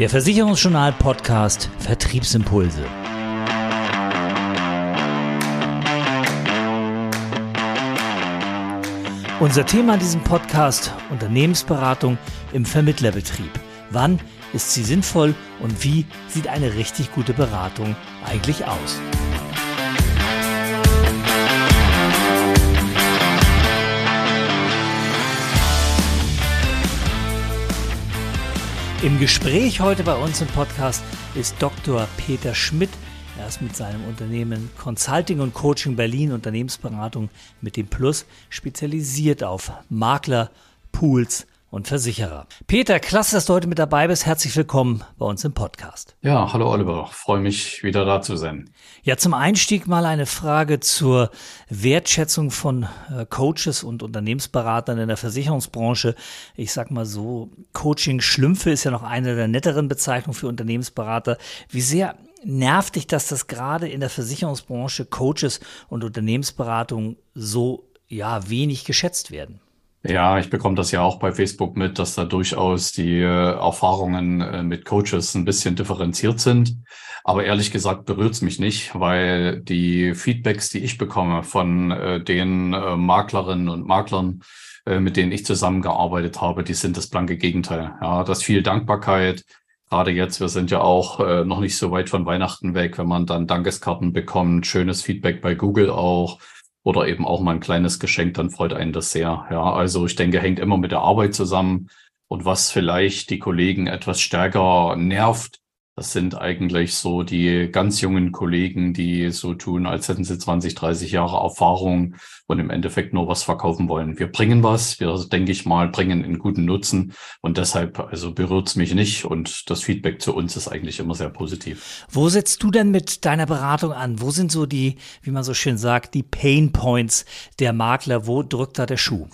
Der Versicherungsjournal Podcast Vertriebsimpulse. Unser Thema in diesem Podcast Unternehmensberatung im Vermittlerbetrieb. Wann ist sie sinnvoll und wie sieht eine richtig gute Beratung eigentlich aus? Im Gespräch heute bei uns im Podcast ist Dr. Peter Schmidt. Er ist mit seinem Unternehmen Consulting und Coaching Berlin Unternehmensberatung mit dem Plus spezialisiert auf Makler, Pools und Versicherer. Peter, klasse, dass du heute mit dabei bist. Herzlich willkommen bei uns im Podcast. Ja, hallo Oliver. Freue mich, wieder da zu sein. Ja, zum Einstieg mal eine Frage zur Wertschätzung von äh, Coaches und Unternehmensberatern in der Versicherungsbranche. Ich sag mal so, Coaching Schlümpfe ist ja noch eine der netteren Bezeichnungen für Unternehmensberater. Wie sehr nervt dich, dass das gerade in der Versicherungsbranche Coaches und Unternehmensberatung so ja wenig geschätzt werden? Ja, ich bekomme das ja auch bei Facebook mit, dass da durchaus die äh, Erfahrungen äh, mit Coaches ein bisschen differenziert sind. Aber ehrlich gesagt berührt es mich nicht, weil die Feedbacks, die ich bekomme von äh, den äh, Maklerinnen und Maklern, äh, mit denen ich zusammengearbeitet habe, die sind das blanke Gegenteil. Ja, das viel Dankbarkeit. Gerade jetzt, wir sind ja auch äh, noch nicht so weit von Weihnachten weg, wenn man dann Dankeskarten bekommt, schönes Feedback bei Google auch oder eben auch mal ein kleines Geschenk, dann freut einen das sehr. Ja, also ich denke, hängt immer mit der Arbeit zusammen. Und was vielleicht die Kollegen etwas stärker nervt, das sind eigentlich so die ganz jungen Kollegen, die so tun, als hätten sie 20, 30 Jahre Erfahrung und im Endeffekt nur was verkaufen wollen. Wir bringen was, wir, denke ich mal, bringen einen guten Nutzen und deshalb, also berührt es mich nicht und das Feedback zu uns ist eigentlich immer sehr positiv. Wo setzt du denn mit deiner Beratung an? Wo sind so die, wie man so schön sagt, die Pain Points der Makler? Wo drückt da der Schuh?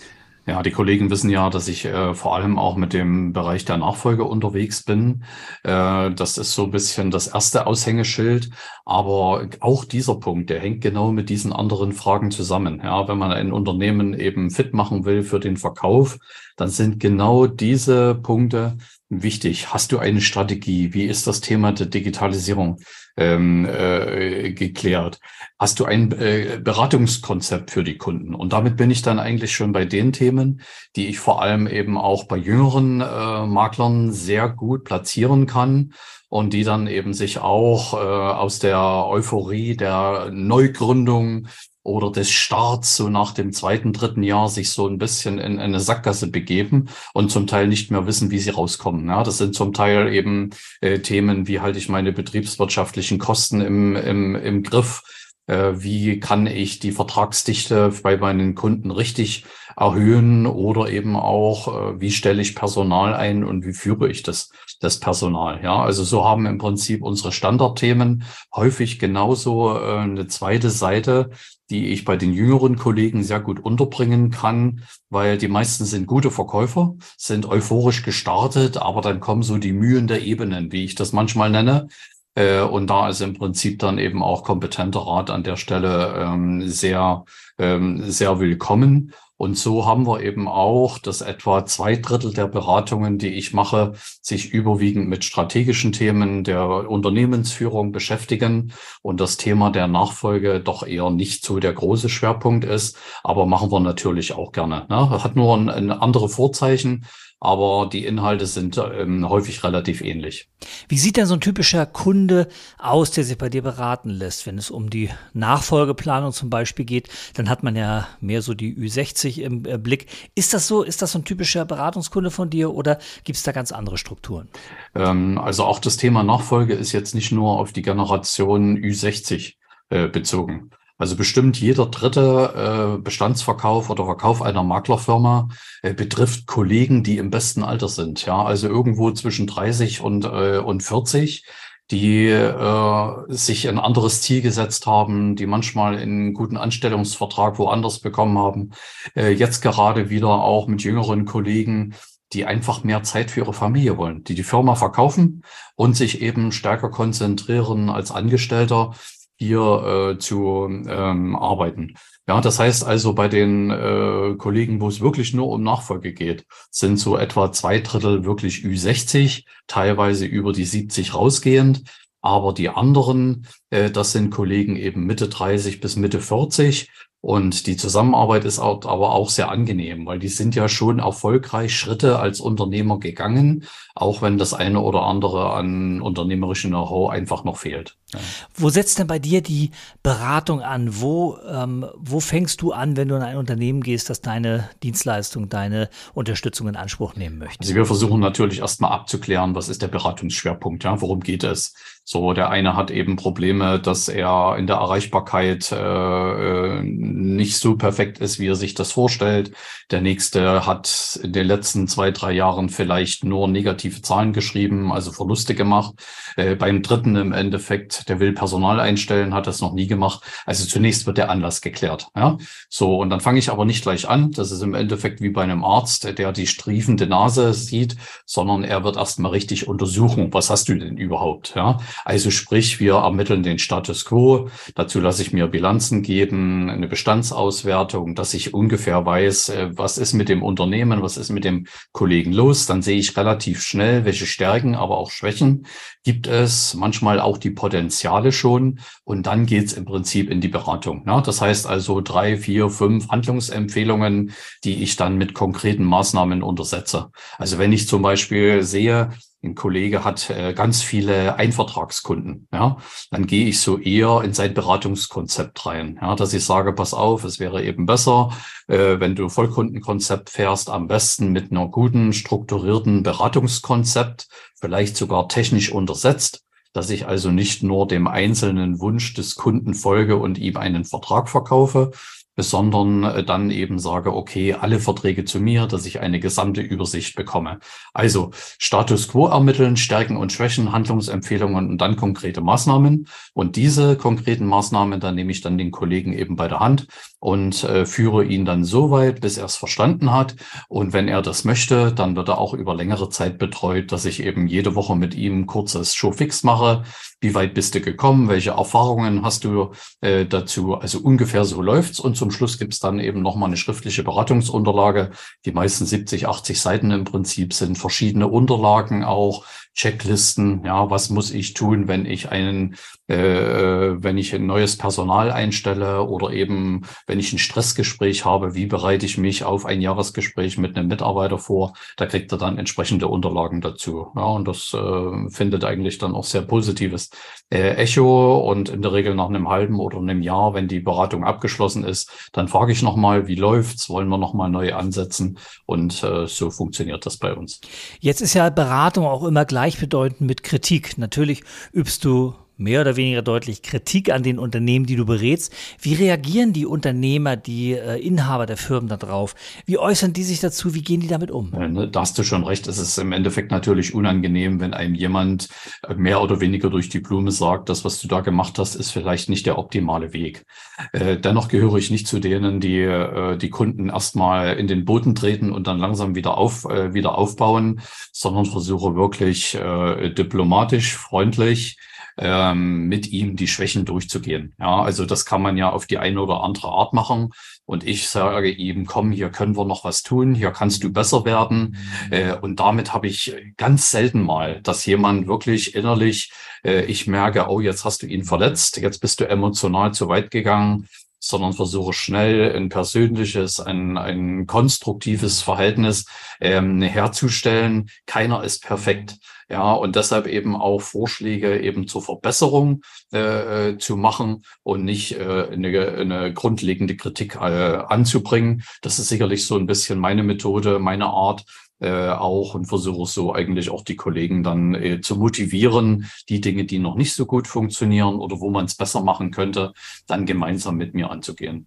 Ja, die Kollegen wissen ja, dass ich äh, vor allem auch mit dem Bereich der Nachfolge unterwegs bin. Äh, das ist so ein bisschen das erste Aushängeschild. Aber auch dieser Punkt, der hängt genau mit diesen anderen Fragen zusammen. Ja, wenn man ein Unternehmen eben fit machen will für den Verkauf, dann sind genau diese Punkte wichtig. Hast du eine Strategie? Wie ist das Thema der Digitalisierung ähm, äh, geklärt? Hast du ein äh, Beratungskonzept für die Kunden? Und damit bin ich dann eigentlich schon bei den Themen, die ich vor allem eben auch bei jüngeren äh, Maklern sehr gut platzieren kann und die dann eben sich auch äh, aus der Euphorie der Neugründung oder des Starts so nach dem zweiten, dritten Jahr sich so ein bisschen in eine Sackgasse begeben und zum Teil nicht mehr wissen, wie sie rauskommen. Ja, das sind zum Teil eben äh, Themen, wie halte ich meine betriebswirtschaftlichen Kosten im, im, im Griff, äh, wie kann ich die Vertragsdichte bei meinen Kunden richtig erhöhen oder eben auch, äh, wie stelle ich Personal ein und wie führe ich das, das Personal. Ja, also so haben im Prinzip unsere Standardthemen häufig genauso äh, eine zweite Seite, die ich bei den jüngeren Kollegen sehr gut unterbringen kann, weil die meisten sind gute Verkäufer, sind euphorisch gestartet, aber dann kommen so die Mühen der Ebenen, wie ich das manchmal nenne. Äh, und da ist im Prinzip dann eben auch kompetenter Rat an der Stelle ähm, sehr, ähm, sehr willkommen. Und so haben wir eben auch, dass etwa zwei Drittel der Beratungen, die ich mache, sich überwiegend mit strategischen Themen der Unternehmensführung beschäftigen und das Thema der Nachfolge doch eher nicht so der große Schwerpunkt ist. Aber machen wir natürlich auch gerne. Ne? Hat nur ein, ein andere Vorzeichen aber die Inhalte sind ähm, häufig relativ ähnlich. Wie sieht denn so ein typischer Kunde aus, der sich bei dir beraten lässt, wenn es um die Nachfolgeplanung zum Beispiel geht? Dann hat man ja mehr so die Ü60 im äh, Blick. Ist das so? Ist das so ein typischer Beratungskunde von dir oder gibt es da ganz andere Strukturen? Ähm, also auch das Thema Nachfolge ist jetzt nicht nur auf die Generation Ü60 äh, bezogen. Also bestimmt jeder dritte äh, Bestandsverkauf oder Verkauf einer Maklerfirma äh, betrifft Kollegen, die im besten Alter sind. Ja, also irgendwo zwischen 30 und, äh, und 40, die äh, sich ein anderes Ziel gesetzt haben, die manchmal einen guten Anstellungsvertrag woanders bekommen haben. Äh, jetzt gerade wieder auch mit jüngeren Kollegen, die einfach mehr Zeit für ihre Familie wollen, die die Firma verkaufen und sich eben stärker konzentrieren als Angestellter hier äh, zu ähm, arbeiten. Ja, das heißt also bei den äh, Kollegen, wo es wirklich nur um Nachfolge geht, sind so etwa zwei Drittel wirklich Ü60, teilweise über die 70 rausgehend. Aber die anderen, äh, das sind Kollegen eben Mitte 30 bis Mitte 40 und die Zusammenarbeit ist auch, aber auch sehr angenehm, weil die sind ja schon erfolgreich Schritte als Unternehmer gegangen, auch wenn das eine oder andere an unternehmerischem Know-how einfach noch fehlt. Ja. Wo setzt denn bei dir die Beratung an? Wo, ähm, wo fängst du an, wenn du in ein Unternehmen gehst, das deine Dienstleistung, deine Unterstützung in Anspruch nehmen möchte? Also wir versuchen natürlich erstmal abzuklären, was ist der Beratungsschwerpunkt, ja, worum geht es? So, der eine hat eben Probleme, dass er in der Erreichbarkeit äh, äh, nicht so perfekt ist, wie er sich das vorstellt. Der nächste hat in den letzten zwei, drei Jahren vielleicht nur negative Zahlen geschrieben, also Verluste gemacht. Äh, beim dritten im Endeffekt, der will Personal einstellen, hat das noch nie gemacht. Also zunächst wird der Anlass geklärt. Ja? So, und dann fange ich aber nicht gleich an. Das ist im Endeffekt wie bei einem Arzt, der die striefende Nase sieht, sondern er wird erstmal richtig untersuchen, was hast du denn überhaupt? Ja? Also sprich, wir ermitteln den Status quo. Dazu lasse ich mir Bilanzen geben, eine Bestandsauswertung, dass ich ungefähr weiß, äh, was ist mit dem Unternehmen, was ist mit dem Kollegen los. Dann sehe ich relativ schnell, welche Stärken, aber auch Schwächen gibt es, manchmal auch die Potenziale schon. Und dann geht's im Prinzip in die Beratung. Das heißt also drei, vier, fünf Handlungsempfehlungen, die ich dann mit konkreten Maßnahmen untersetze. Also wenn ich zum Beispiel sehe, ein Kollege hat äh, ganz viele Einvertragskunden, ja, dann gehe ich so eher in sein Beratungskonzept rein, ja, dass ich sage, pass auf, es wäre eben besser, äh, wenn du Vollkundenkonzept fährst, am besten mit einer guten, strukturierten Beratungskonzept, vielleicht sogar technisch untersetzt, dass ich also nicht nur dem einzelnen Wunsch des Kunden folge und ihm einen Vertrag verkaufe, sondern äh, dann eben sage, okay, alle Verträge zu mir, dass ich eine gesamte Übersicht bekomme. Also Status quo ermitteln, Stärken und Schwächen, Handlungsempfehlungen und dann konkrete Maßnahmen. Und diese konkreten Maßnahmen, da nehme ich dann den Kollegen eben bei der Hand und äh, führe ihn dann so weit, bis er es verstanden hat. Und wenn er das möchte, dann wird er auch über längere Zeit betreut, dass ich eben jede Woche mit ihm kurzes Showfix mache. Wie weit bist du gekommen? Welche Erfahrungen hast du äh, dazu? Also ungefähr so läuft's. Und zum Schluss gibt's dann eben nochmal eine schriftliche Beratungsunterlage. Die meisten 70, 80 Seiten im Prinzip sind verschiedene Unterlagen auch, Checklisten. Ja, was muss ich tun, wenn ich einen äh, wenn ich ein neues Personal einstelle oder eben wenn ich ein Stressgespräch habe, wie bereite ich mich auf ein Jahresgespräch mit einem Mitarbeiter vor, da kriegt er dann entsprechende Unterlagen dazu. Ja, und das äh, findet eigentlich dann auch sehr positives äh, Echo und in der Regel nach einem halben oder einem Jahr, wenn die Beratung abgeschlossen ist, dann frage ich nochmal, wie läuft's, wollen wir nochmal neu ansetzen und äh, so funktioniert das bei uns. Jetzt ist ja Beratung auch immer gleichbedeutend mit Kritik. Natürlich übst du mehr oder weniger deutlich Kritik an den Unternehmen, die du berätst. Wie reagieren die Unternehmer, die äh, Inhaber der Firmen darauf? Wie äußern die sich dazu? Wie gehen die damit um? Ne, da hast du schon recht. Es ist im Endeffekt natürlich unangenehm, wenn einem jemand äh, mehr oder weniger durch die Blume sagt, das, was du da gemacht hast, ist vielleicht nicht der optimale Weg. Äh, dennoch gehöre ich nicht zu denen, die äh, die Kunden erstmal in den Boden treten und dann langsam wieder auf, äh, wieder aufbauen, sondern versuche wirklich äh, diplomatisch, freundlich, ähm, mit ihm die Schwächen durchzugehen. Ja, also das kann man ja auf die eine oder andere Art machen. Und ich sage ihm, komm, hier können wir noch was tun, hier kannst du besser werden. Äh, und damit habe ich ganz selten mal, dass jemand wirklich innerlich, äh, ich merke, oh, jetzt hast du ihn verletzt, jetzt bist du emotional zu weit gegangen sondern versuche schnell ein persönliches, ein, ein konstruktives Verhältnis ähm, herzustellen. Keiner ist perfekt. Ja, und deshalb eben auch Vorschläge eben zur Verbesserung äh, äh, zu machen und nicht äh, eine, eine grundlegende Kritik äh, anzubringen. Das ist sicherlich so ein bisschen meine Methode, meine Art, äh, auch und versuche so eigentlich auch die Kollegen dann äh, zu motivieren, die Dinge, die noch nicht so gut funktionieren oder wo man es besser machen könnte, dann gemeinsam mit mir anzugehen.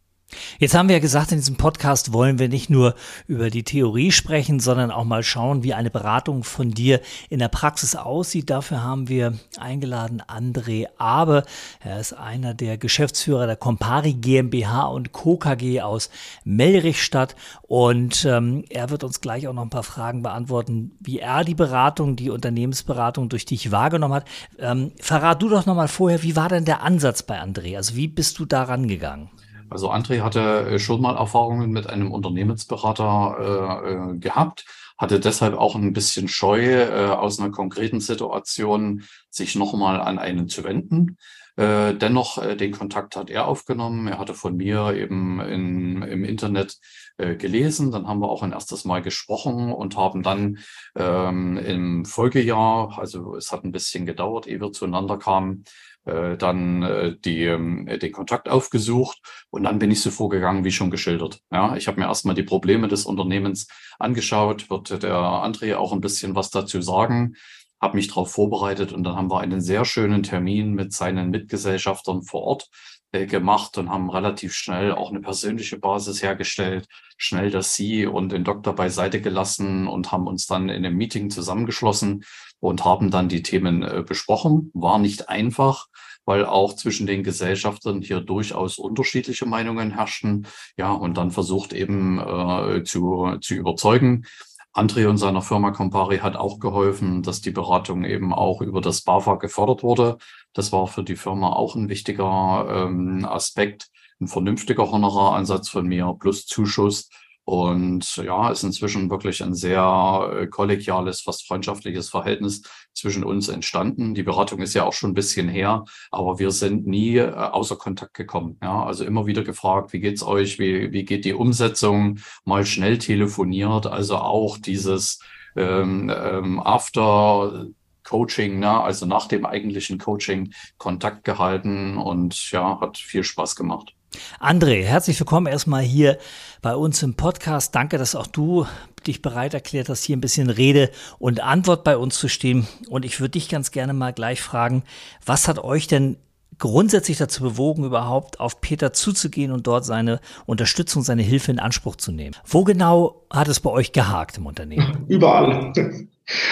Jetzt haben wir ja gesagt, in diesem Podcast wollen wir nicht nur über die Theorie sprechen, sondern auch mal schauen, wie eine Beratung von dir in der Praxis aussieht. Dafür haben wir eingeladen André Abe. Er ist einer der Geschäftsführer der Compari GmbH und Co. KG aus Melrichstadt und ähm, er wird uns gleich auch noch ein paar Fragen beantworten, wie er die Beratung, die Unternehmensberatung durch dich wahrgenommen hat. Ähm, verrat du doch noch mal vorher, wie war denn der Ansatz bei André? Also wie bist du da rangegangen? Also André hatte äh, schon mal Erfahrungen mit einem Unternehmensberater äh, äh, gehabt, hatte deshalb auch ein bisschen Scheu, äh, aus einer konkreten Situation sich nochmal an einen zu wenden. Äh, dennoch, äh, den Kontakt hat er aufgenommen. Er hatte von mir eben in, im Internet äh, gelesen. Dann haben wir auch ein erstes Mal gesprochen und haben dann ähm, im Folgejahr, also es hat ein bisschen gedauert, ehe wir zueinander kamen, äh, dann äh, die, äh, den Kontakt aufgesucht und dann bin ich so vorgegangen, wie schon geschildert. Ja, ich habe mir erstmal die Probleme des Unternehmens angeschaut, wird der André auch ein bisschen was dazu sagen habe mich darauf vorbereitet und dann haben wir einen sehr schönen Termin mit seinen Mitgesellschaftern vor Ort äh, gemacht und haben relativ schnell auch eine persönliche Basis hergestellt, schnell das Sie und den Doktor beiseite gelassen und haben uns dann in einem Meeting zusammengeschlossen und haben dann die Themen äh, besprochen. War nicht einfach, weil auch zwischen den Gesellschaftern hier durchaus unterschiedliche Meinungen herrschten. Ja, und dann versucht eben äh, zu, zu überzeugen. André und seiner Firma Compari hat auch geholfen, dass die Beratung eben auch über das BAFA gefördert wurde. Das war für die Firma auch ein wichtiger ähm, Aspekt, ein vernünftiger Honoraransatz von mir plus Zuschuss und ja, ist inzwischen wirklich ein sehr äh, kollegiales, fast freundschaftliches Verhältnis zwischen uns entstanden. Die Beratung ist ja auch schon ein bisschen her, aber wir sind nie äh, außer Kontakt gekommen. Ja, also immer wieder gefragt, wie geht's euch? Wie, wie geht die Umsetzung? Mal schnell telefoniert. Also auch dieses ähm, ähm, After Coaching, ne? also nach dem eigentlichen Coaching Kontakt gehalten und ja, hat viel Spaß gemacht. André, herzlich willkommen erstmal hier bei uns im Podcast. Danke, dass auch du dich bereit erklärt hast, hier ein bisschen Rede und Antwort bei uns zu stehen. Und ich würde dich ganz gerne mal gleich fragen, was hat euch denn grundsätzlich dazu bewogen, überhaupt auf Peter zuzugehen und dort seine Unterstützung, seine Hilfe in Anspruch zu nehmen? Wo genau hat es bei euch gehakt im Unternehmen? Überall.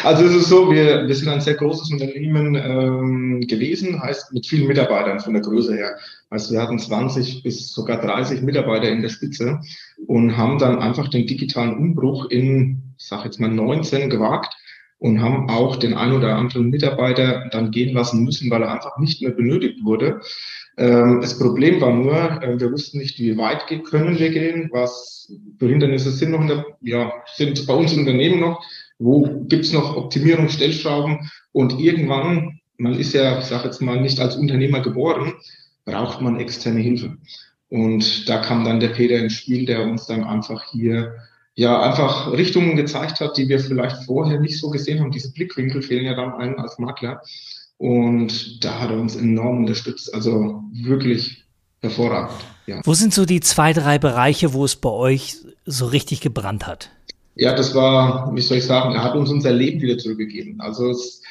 Also es ist so, wir, wir sind ein sehr großes Unternehmen ähm, gewesen, heißt mit vielen Mitarbeitern von der Größe her. Also wir hatten 20 bis sogar 30 Mitarbeiter in der Spitze und haben dann einfach den digitalen Umbruch in, ich sage jetzt mal 19 gewagt und haben auch den ein oder anderen Mitarbeiter dann gehen lassen müssen, weil er einfach nicht mehr benötigt wurde. Ähm, das Problem war nur, äh, wir wussten nicht, wie weit können wir gehen, was für Hindernisse sind noch, der, ja, sind bei uns im Unternehmen noch wo gibt's noch Optimierungsstellschrauben und irgendwann, man ist ja, ich sage jetzt mal, nicht als Unternehmer geboren, braucht man externe Hilfe. Und da kam dann der Peter ins Spiel, der uns dann einfach hier ja einfach Richtungen gezeigt hat, die wir vielleicht vorher nicht so gesehen haben. Diese Blickwinkel fehlen ja dann einem als Makler. Und da hat er uns enorm unterstützt. Also wirklich hervorragend. Ja. Wo sind so die zwei, drei Bereiche, wo es bei euch so richtig gebrannt hat? Ja, das war, wie soll ich sagen, er hat uns unser Leben wieder zurückgegeben. Also es,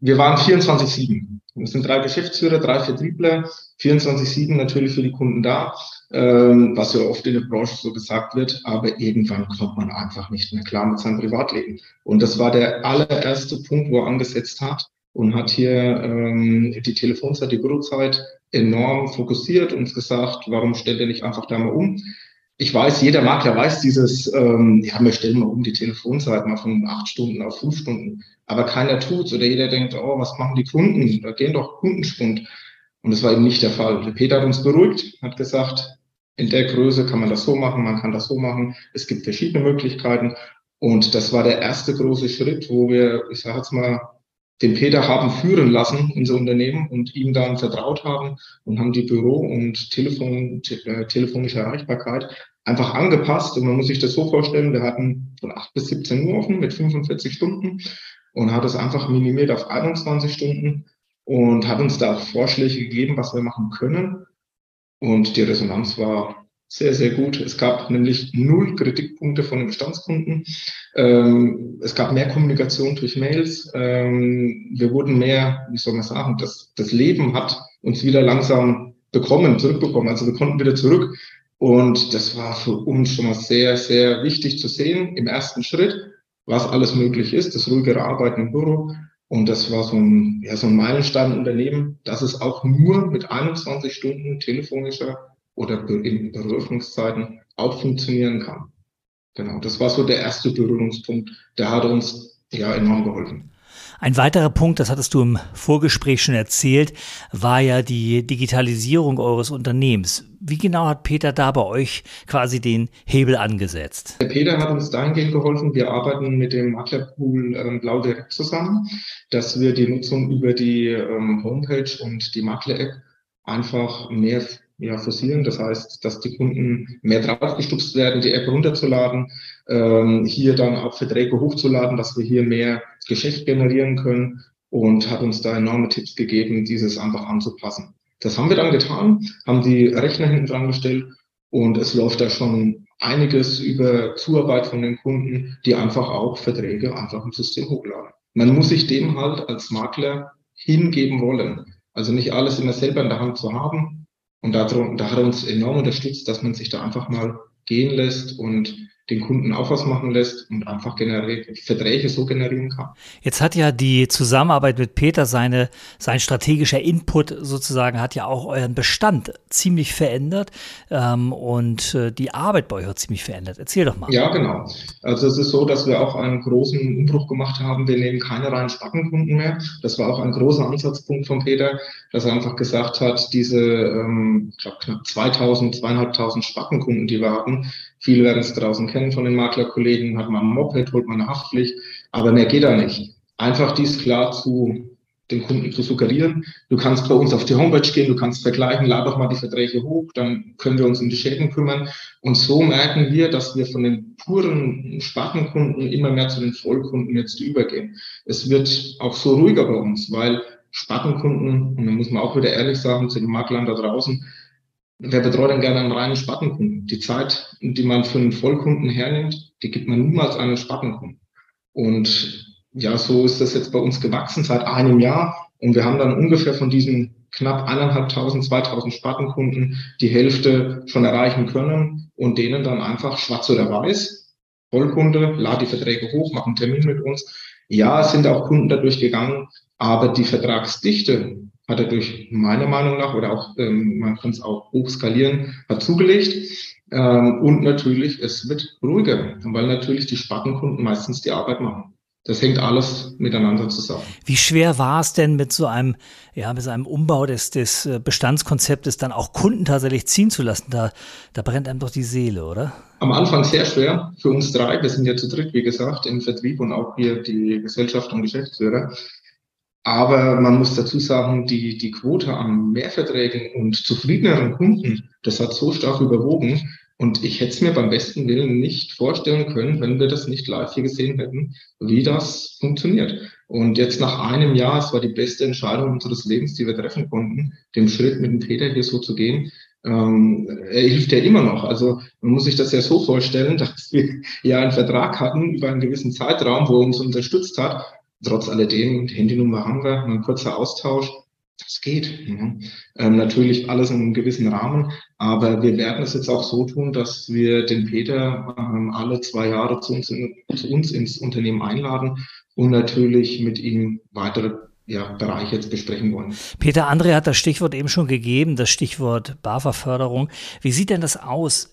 wir waren 24-7. Wir sind drei Geschäftsführer, drei Vertriebler, 24-7 natürlich für die Kunden da, ähm, was ja oft in der Branche so gesagt wird, aber irgendwann kommt man einfach nicht mehr klar mit seinem Privatleben. Und das war der allererste Punkt, wo er angesetzt hat und hat hier ähm, die Telefonzeit, die Bürozeit enorm fokussiert und gesagt, warum stellt er nicht einfach da mal um? Ich weiß, jeder Makler weiß dieses, ähm, ja, wir stellen mal um die Telefonzeit mal von acht Stunden auf fünf Stunden. Aber keiner tut's oder jeder denkt, oh, was machen die Kunden? Da gehen doch Kundenspund. Und das war eben nicht der Fall. Der Peter hat uns beruhigt, hat gesagt, in der Größe kann man das so machen, man kann das so machen. Es gibt verschiedene Möglichkeiten. Und das war der erste große Schritt, wo wir, ich sage jetzt mal, den Peter haben führen lassen, unser Unternehmen, und ihm dann vertraut haben und haben die Büro- und Telefon, te äh, telefonische Erreichbarkeit einfach angepasst. Und man muss sich das so vorstellen, wir hatten von 8 bis 17 Uhr offen mit 45 Stunden und hat es einfach minimiert auf 21 Stunden und hat uns da auch Vorschläge gegeben, was wir machen können. Und die Resonanz war sehr, sehr gut. Es gab nämlich null Kritikpunkte von den Bestandskunden. Ähm, es gab mehr Kommunikation durch Mails. Ähm, wir wurden mehr, wie soll man sagen, das, das Leben hat uns wieder langsam bekommen, zurückbekommen. Also wir konnten wieder zurück. Und das war für uns schon mal sehr, sehr wichtig zu sehen im ersten Schritt, was alles möglich ist, das ruhigere Arbeiten im Büro. Und das war so ein, ja, so ein Meilenstein Unternehmen, dass es auch nur mit 21 Stunden telefonischer oder in Berührungszeiten auch funktionieren kann. Genau, das war so der erste Berührungspunkt. Der hat uns ja enorm geholfen. Ein weiterer Punkt, das hattest du im Vorgespräch schon erzählt, war ja die Digitalisierung eures Unternehmens. Wie genau hat Peter da bei euch quasi den Hebel angesetzt? Der Peter hat uns dahingehend geholfen. Wir arbeiten mit dem Maklerpool ähm, Blau direkt zusammen, dass wir die Nutzung über die ähm, Homepage und die Makler-App einfach mehr ja, forcieren. Das heißt, dass die Kunden mehr draufgestupst werden, die App runterzuladen, ähm, hier dann auch Verträge hochzuladen, dass wir hier mehr Geschäft generieren können und hat uns da enorme Tipps gegeben, dieses einfach anzupassen. Das haben wir dann getan, haben die Rechner hinten dran gestellt und es läuft da schon einiges über Zuarbeit von den Kunden, die einfach auch Verträge einfach im System hochladen. Man muss sich dem halt als Makler hingeben wollen. Also nicht alles immer selber in der Hand zu haben, und da, da hat er uns enorm unterstützt, dass man sich da einfach mal gehen lässt und den Kunden auch was machen lässt und einfach Verträge so generieren kann. Jetzt hat ja die Zusammenarbeit mit Peter seine, sein strategischer Input sozusagen hat ja auch euren Bestand ziemlich verändert ähm, und äh, die Arbeit bei euch hat ziemlich verändert. Erzähl doch mal. Ja, genau. Also es ist so, dass wir auch einen großen Umbruch gemacht haben. Wir nehmen keine reinen Spattenkunden mehr. Das war auch ein großer Ansatzpunkt von Peter, dass er einfach gesagt hat, diese, ähm, ich glaube, knapp 2000, zweieinhalbtausend Spattenkunden, die wir hatten, Viele werden es draußen kennen von den Maklerkollegen, hat man ein Moped, holt man eine Haftpflicht, aber mehr geht da nicht. Einfach dies klar zu den Kunden zu suggerieren. Du kannst bei uns auf die Homepage gehen, du kannst vergleichen, lad doch mal die Verträge hoch, dann können wir uns um die Schäden kümmern. Und so merken wir, dass wir von den puren Spartenkunden immer mehr zu den Vollkunden jetzt übergehen. Es wird auch so ruhiger bei uns, weil Spartenkunden, und da muss man auch wieder ehrlich sagen, zu den Maklern da draußen, Wer betreut denn gerne einen reinen Spartenkunden? Die Zeit, die man für einen Vollkunden hernimmt, die gibt man niemals einem Spartenkunden. Und ja, so ist das jetzt bei uns gewachsen seit einem Jahr. Und wir haben dann ungefähr von diesen knapp eineinhalbtausend, zweitausend Spartenkunden die Hälfte schon erreichen können und denen dann einfach schwarz oder weiß, Vollkunde, lad die Verträge hoch, mach einen Termin mit uns. Ja, es sind auch Kunden dadurch gegangen, aber die Vertragsdichte hat er durch meiner Meinung nach oder auch, ähm, man kann es auch hochskalieren, hat zugelegt. Ähm, und natürlich, es wird ruhiger, weil natürlich die Spartenkunden meistens die Arbeit machen. Das hängt alles miteinander zusammen. Wie schwer war es denn mit so einem, ja, mit so einem Umbau des, des äh, Bestandskonzeptes dann auch Kunden tatsächlich ziehen zu lassen? Da, da brennt einem doch die Seele, oder? Am Anfang sehr schwer für uns drei. Wir sind ja zu dritt, wie gesagt, im Vertrieb und auch hier die Gesellschaft und Geschäftsführer. Aber man muss dazu sagen, die, die Quote an Mehrverträgen und zufriedeneren Kunden, das hat so stark überwogen. Und ich hätte es mir beim besten Willen nicht vorstellen können, wenn wir das nicht live hier gesehen hätten, wie das funktioniert. Und jetzt nach einem Jahr, es war die beste Entscheidung unseres Lebens, die wir treffen konnten, den Schritt mit dem Peter hier so zu gehen. Ähm, er hilft ja immer noch. Also man muss sich das ja so vorstellen, dass wir ja einen Vertrag hatten über einen gewissen Zeitraum, wo er uns unterstützt hat Trotz alledem, die Handynummer haben wir, ein kurzer Austausch, das geht. Ja. Ähm, natürlich alles in einem gewissen Rahmen, aber wir werden es jetzt auch so tun, dass wir den Peter ähm, alle zwei Jahre zu uns, in, zu uns ins Unternehmen einladen und natürlich mit ihm weitere ja, Bereiche jetzt besprechen wollen. Peter André hat das Stichwort eben schon gegeben, das Stichwort BAFA-Förderung. Wie sieht denn das aus?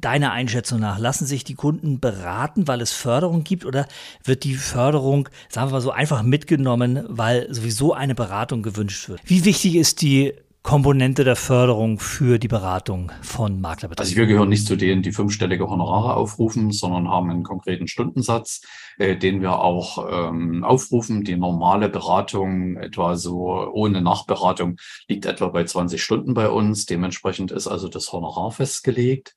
Deiner Einschätzung nach, lassen sich die Kunden beraten, weil es Förderung gibt oder wird die Förderung, sagen wir mal so, einfach mitgenommen, weil sowieso eine Beratung gewünscht wird? Wie wichtig ist die Komponente der Förderung für die Beratung von Maklerbetrieben? Also wir gehören nicht zu denen, die fünfstellige Honorare aufrufen, sondern haben einen konkreten Stundensatz, äh, den wir auch ähm, aufrufen. Die normale Beratung, etwa so ohne Nachberatung, liegt etwa bei 20 Stunden bei uns. Dementsprechend ist also das Honorar festgelegt.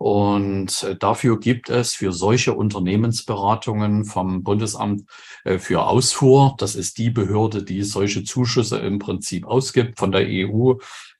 Und äh, dafür gibt es für solche Unternehmensberatungen vom Bundesamt äh, für Ausfuhr, das ist die Behörde, die solche Zuschüsse im Prinzip ausgibt von der EU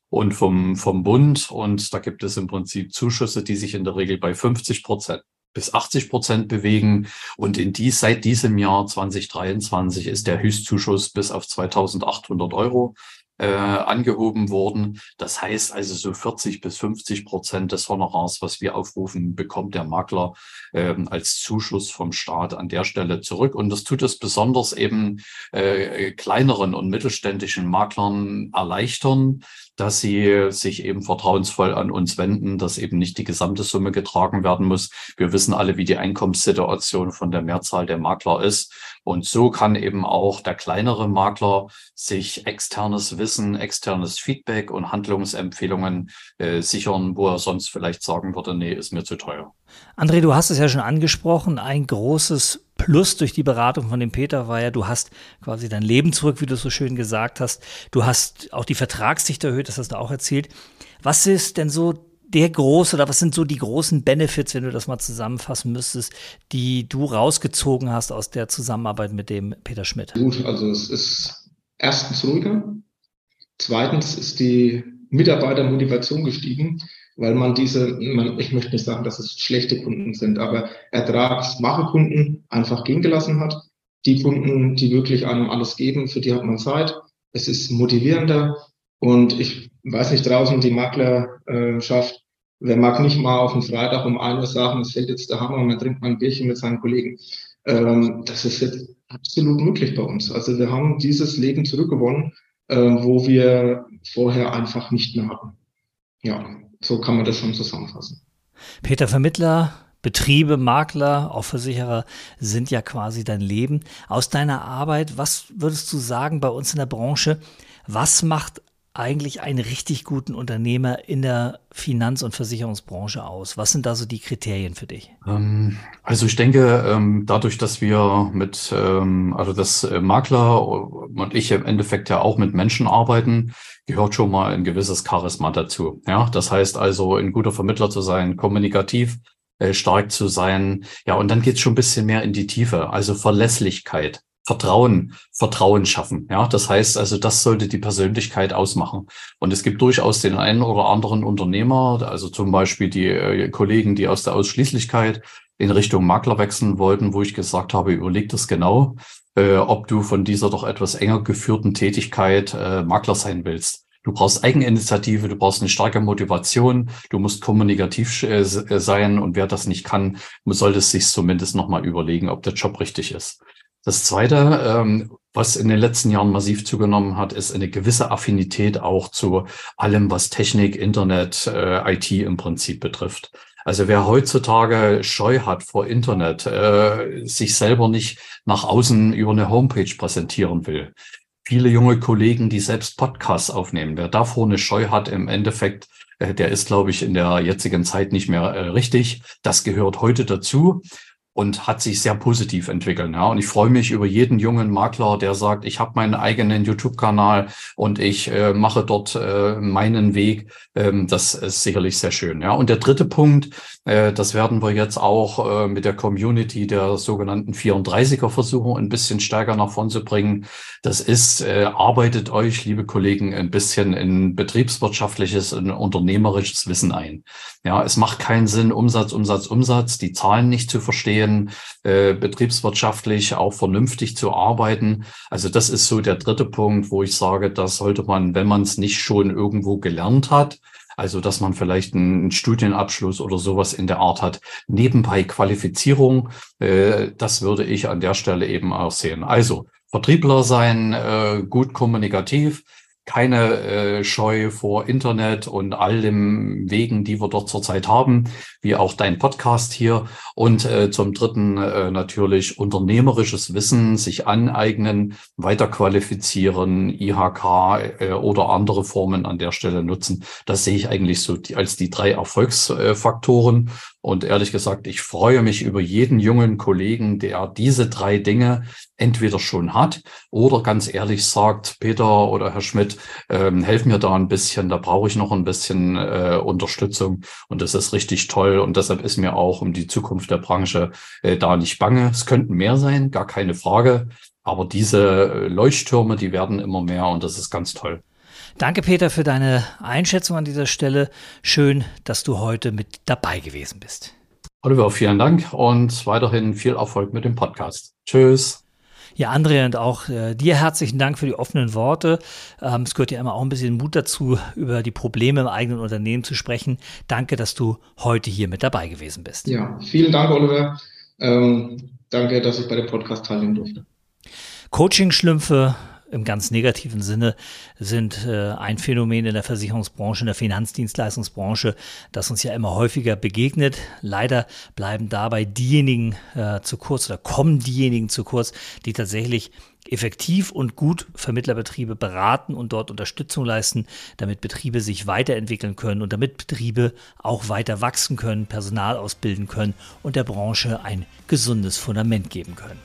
und vom, vom Bund. Und da gibt es im Prinzip Zuschüsse, die sich in der Regel bei 50 Prozent bis 80 Prozent bewegen. Und in dies, seit diesem Jahr 2023 ist der Höchstzuschuss bis auf 2800 Euro äh, angehoben worden. Das heißt also so 40 bis 50 Prozent des Honorars, was wir aufrufen, bekommt der Makler äh, als Zuschuss vom Staat an der Stelle zurück. Und das tut es besonders eben äh, kleineren und mittelständischen Maklern erleichtern, dass sie sich eben vertrauensvoll an uns wenden, dass eben nicht die gesamte Summe getragen werden muss. Wir wissen alle, wie die Einkommenssituation von der Mehrzahl der Makler ist. Und so kann eben auch der kleinere Makler sich externes Wissen, externes Feedback und Handlungsempfehlungen äh, sichern, wo er sonst vielleicht sagen würde, nee, ist mir zu teuer. André, du hast es ja schon angesprochen. Ein großes Plus durch die Beratung von dem Peter war ja, du hast quasi dein Leben zurück, wie du so schön gesagt hast. Du hast auch die Vertragsdichte erhöht, das hast du auch erzählt. Was ist denn so der große oder was sind so die großen Benefits, wenn du das mal zusammenfassen müsstest, die du rausgezogen hast aus der Zusammenarbeit mit dem Peter Schmidt? Gut, also es ist erstens ruhiger. Zweitens ist die Mitarbeitermotivation gestiegen, weil man diese, man, ich möchte nicht sagen, dass es schlechte Kunden sind, aber ertragsmache Kunden einfach gehen gelassen hat. Die Kunden, die wirklich einem alles geben, für die hat man Zeit. Es ist motivierender und ich weiß nicht draußen die Maklerschaft, Wer mag nicht mal auf dem Freitag um ein Uhr sagen, es fällt jetzt der Hammer und man trinkt mal ein Bierchen mit seinen Kollegen. Ähm, das ist jetzt absolut möglich bei uns. Also wir haben dieses Leben zurückgewonnen, äh, wo wir vorher einfach nicht mehr hatten. Ja, so kann man das schon zusammenfassen. Peter Vermittler, Betriebe, Makler, auch Versicherer sind ja quasi dein Leben. Aus deiner Arbeit, was würdest du sagen bei uns in der Branche? Was macht eigentlich einen richtig guten Unternehmer in der Finanz- und Versicherungsbranche aus? Was sind da so die Kriterien für dich? Ähm, also ich denke, ähm, dadurch, dass wir mit, ähm, also das äh, Makler und ich im Endeffekt ja auch mit Menschen arbeiten, gehört schon mal ein gewisses Charisma dazu. Ja, das heißt also, ein guter Vermittler zu sein, kommunikativ, äh, stark zu sein. Ja, und dann geht es schon ein bisschen mehr in die Tiefe, also Verlässlichkeit. Vertrauen, Vertrauen schaffen. Ja, das heißt also, das sollte die Persönlichkeit ausmachen. Und es gibt durchaus den einen oder anderen Unternehmer, also zum Beispiel die äh, Kollegen, die aus der Ausschließlichkeit in Richtung Makler wechseln wollten, wo ich gesagt habe, überleg das genau, äh, ob du von dieser doch etwas enger geführten Tätigkeit äh, Makler sein willst. Du brauchst Eigeninitiative, du brauchst eine starke Motivation, du musst kommunikativ äh, äh sein und wer das nicht kann, sollte sich zumindest nochmal überlegen, ob der Job richtig ist. Das Zweite, ähm, was in den letzten Jahren massiv zugenommen hat, ist eine gewisse Affinität auch zu allem, was Technik, Internet, äh, IT im Prinzip betrifft. Also wer heutzutage Scheu hat vor Internet, äh, sich selber nicht nach außen über eine Homepage präsentieren will. Viele junge Kollegen, die selbst Podcasts aufnehmen, wer davor eine Scheu hat, im Endeffekt, äh, der ist, glaube ich, in der jetzigen Zeit nicht mehr äh, richtig. Das gehört heute dazu und hat sich sehr positiv entwickelt. Ja. Und ich freue mich über jeden jungen Makler, der sagt, ich habe meinen eigenen YouTube-Kanal und ich äh, mache dort äh, meinen Weg. Ähm, das ist sicherlich sehr schön. Ja. Und der dritte Punkt, äh, das werden wir jetzt auch äh, mit der Community der sogenannten 34er-Versuche ein bisschen stärker nach vorn zu bringen. Das ist, äh, arbeitet euch, liebe Kollegen, ein bisschen in betriebswirtschaftliches, in unternehmerisches Wissen ein. Ja, es macht keinen Sinn, Umsatz, Umsatz, Umsatz, die Zahlen nicht zu verstehen, äh, betriebswirtschaftlich auch vernünftig zu arbeiten. Also das ist so der dritte Punkt, wo ich sage, das sollte man, wenn man es nicht schon irgendwo gelernt hat, also dass man vielleicht einen Studienabschluss oder sowas in der Art hat, nebenbei Qualifizierung, äh, das würde ich an der Stelle eben auch sehen. Also Vertriebler sein, äh, gut kommunikativ, keine äh, Scheu vor Internet und all den Wegen, die wir dort zurzeit haben, wie auch dein Podcast hier. Und äh, zum Dritten äh, natürlich unternehmerisches Wissen, sich aneignen, weiterqualifizieren, IHK äh, oder andere Formen an der Stelle nutzen. Das sehe ich eigentlich so die, als die drei Erfolgsfaktoren. Und ehrlich gesagt, ich freue mich über jeden jungen Kollegen, der diese drei Dinge entweder schon hat oder ganz ehrlich sagt, Peter oder Herr Schmidt, ähm, helf mir da ein bisschen, da brauche ich noch ein bisschen äh, Unterstützung und das ist richtig toll und deshalb ist mir auch um die Zukunft der Branche äh, da nicht bange. Es könnten mehr sein, gar keine Frage, aber diese äh, Leuchttürme, die werden immer mehr und das ist ganz toll. Danke, Peter, für deine Einschätzung an dieser Stelle. Schön, dass du heute mit dabei gewesen bist. Oliver, vielen Dank und weiterhin viel Erfolg mit dem Podcast. Tschüss. Ja, Andrea, und auch äh, dir herzlichen Dank für die offenen Worte. Ähm, es gehört ja immer auch ein bisschen Mut dazu, über die Probleme im eigenen Unternehmen zu sprechen. Danke, dass du heute hier mit dabei gewesen bist. Ja, vielen Dank, Oliver. Ähm, danke, dass ich bei dem Podcast teilnehmen durfte. Coaching-Schlümpfe im ganz negativen Sinne sind äh, ein Phänomen in der Versicherungsbranche, in der Finanzdienstleistungsbranche, das uns ja immer häufiger begegnet. Leider bleiben dabei diejenigen äh, zu kurz oder kommen diejenigen zu kurz, die tatsächlich effektiv und gut Vermittlerbetriebe beraten und dort Unterstützung leisten, damit Betriebe sich weiterentwickeln können und damit Betriebe auch weiter wachsen können, Personal ausbilden können und der Branche ein gesundes Fundament geben können.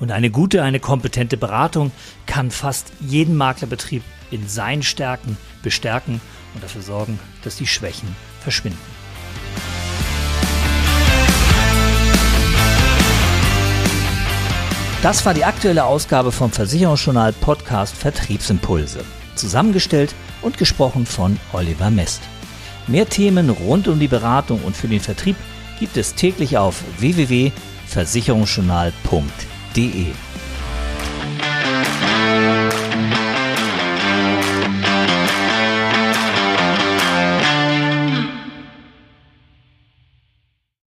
Und eine gute, eine kompetente Beratung kann fast jeden Maklerbetrieb in seinen Stärken bestärken und dafür sorgen, dass die Schwächen verschwinden. Das war die aktuelle Ausgabe vom Versicherungsjournal Podcast Vertriebsimpulse. Zusammengestellt und gesprochen von Oliver Mest. Mehr Themen rund um die Beratung und für den Vertrieb gibt es täglich auf www.versicherungsjournal.de. www.ftf.de.